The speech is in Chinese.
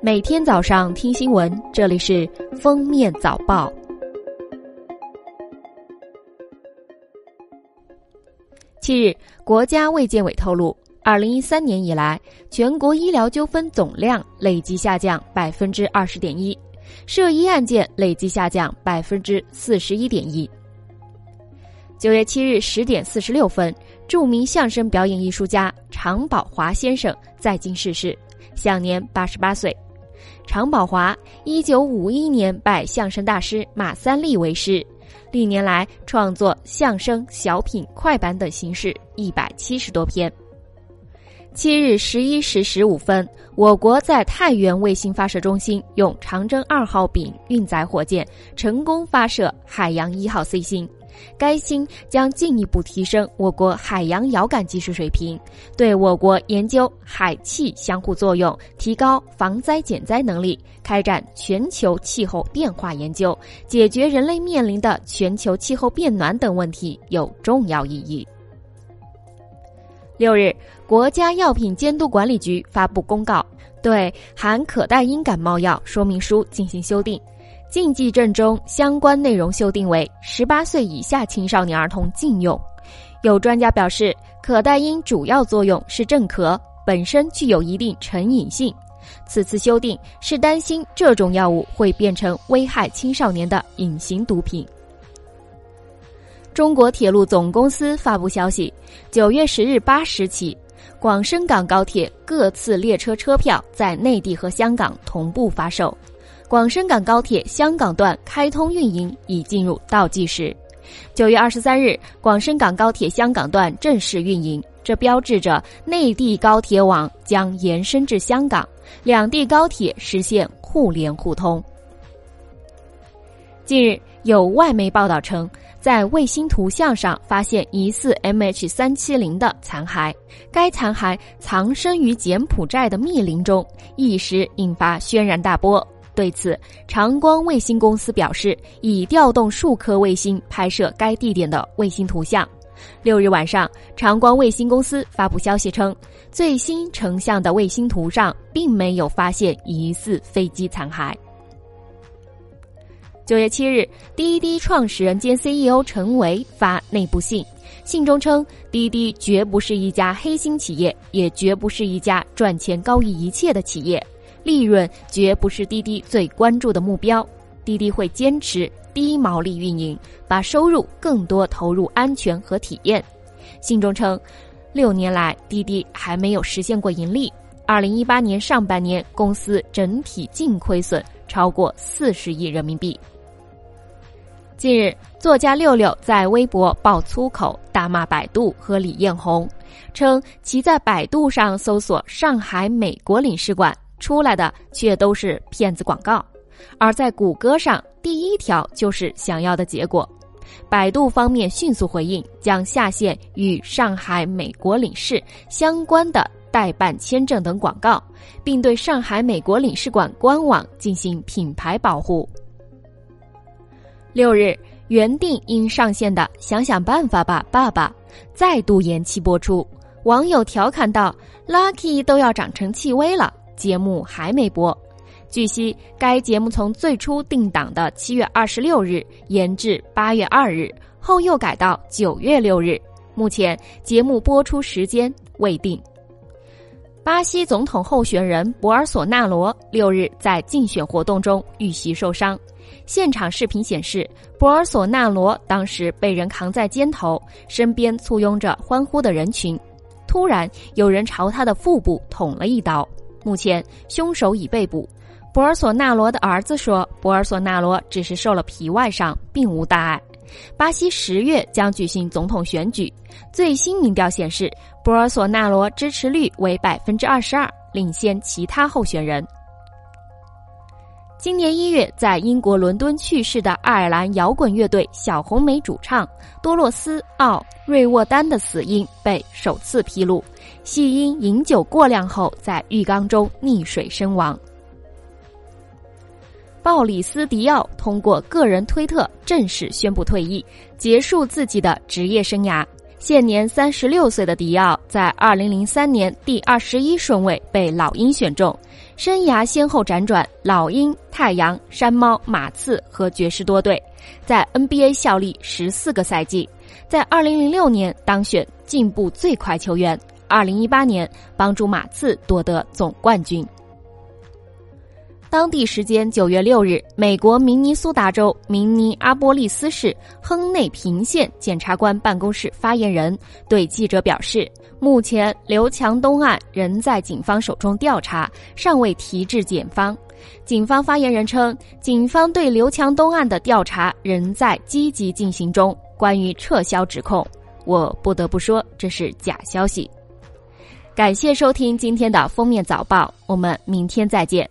每天早上听新闻，这里是封面早报。七日，国家卫健委透露，二零一三年以来，全国医疗纠纷总量累计下降百分之二十点一，涉医案件累计下降百分之四十一点一。九月七日十点四十六分，著名相声表演艺术家常宝华先生在京逝世，享年八十八岁。常宝华一九五一年拜相声大师马三立为师，历年来创作相声、小品、快板等形式一百七十多篇。七日十一时十五分，我国在太原卫星发射中心用长征二号丙运载火箭成功发射海洋一号 C 星。该星将进一步提升我国海洋遥感技术水平，对我国研究海气相互作用、提高防灾减灾能力、开展全球气候变化研究、解决人类面临的全球气候变暖等问题有重要意义。六日，国家药品监督管理局发布公告，对含可待因感冒药说明书进行修订。禁忌症中相关内容修订为十八岁以下青少年儿童禁用。有专家表示，可待因主要作用是镇咳，本身具有一定成瘾性。此次修订是担心这种药物会变成危害青少年的隐形毒品。中国铁路总公司发布消息，九月十日八时起，广深港高铁各次列车车票在内地和香港同步发售。广深港高铁香港段开通运营已进入倒计时。九月二十三日，广深港高铁香港段正式运营，这标志着内地高铁网将延伸至香港，两地高铁实现互联互通。近日，有外媒报道称，在卫星图像上发现疑似 MH 三七零的残骸，该残骸藏身于柬埔寨的密林中，一时引发轩然大波。对此，长光卫星公司表示，已调动数颗卫星拍摄该地点的卫星图像。六日晚上，长光卫星公司发布消息称，最新成像的卫星图上并没有发现疑似飞机残骸。九月七日，滴滴创始人兼 CEO 陈维发内部信，信中称，滴滴绝不是一家黑心企业，也绝不是一家赚钱高于一切的企业。利润绝不是滴滴最关注的目标，滴滴会坚持低毛利运营，把收入更多投入安全和体验。信中称，六年来滴滴还没有实现过盈利。二零一八年上半年，公司整体净亏损超过四十亿人民币。近日，作家六六在微博爆粗口，大骂百度和李彦宏，称其在百度上搜索上海美国领事馆。出来的却都是骗子广告，而在谷歌上，第一条就是想要的结果。百度方面迅速回应，将下线与上海美国领事相关的代办签证等广告，并对上海美国领事馆官网进行品牌保护。六日，原定应上线的《想想办法吧，爸爸》再度延期播出，网友调侃道：“Lucky 都要长成戚薇了。”节目还没播。据悉，该节目从最初定档的七月二十六日延至八月二日，后又改到九月六日。目前节目播出时间未定。巴西总统候选人博尔索纳罗六日在竞选活动中遇袭受伤，现场视频显示，博尔索纳罗当时被人扛在肩头，身边簇拥着欢呼的人群。突然，有人朝他的腹部捅了一刀。目前，凶手已被捕。博尔索纳罗的儿子说：“博尔索纳罗只是受了皮外伤，并无大碍。”巴西十月将举行总统选举，最新民调显示，博尔索纳罗支持率为百分之二十二，领先其他候选人。今年一月，在英国伦敦去世的爱尔兰摇滚乐队小红莓主唱多洛斯·奥瑞沃丹的死因被首次披露，系因饮酒过量后在浴缸中溺水身亡。鲍里斯·迪奥通过个人推特正式宣布退役，结束自己的职业生涯。现年三十六岁的迪奥，在二零零三年第二十一顺位被老鹰选中，生涯先后辗转老鹰、太阳、山猫、马刺和爵士多队，在 NBA 效力十四个赛季，在二零零六年当选进步最快球员，二零一八年帮助马刺夺得总冠军。当地时间九月六日，美国明尼苏达州明尼阿波利斯市亨内平县检察官办公室发言人对记者表示，目前刘强东案仍在警方手中调查，尚未提至检方。警方发言人称，警方对刘强东案的调查仍在积极进行中。关于撤销指控，我不得不说这是假消息。感谢收听今天的封面早报，我们明天再见。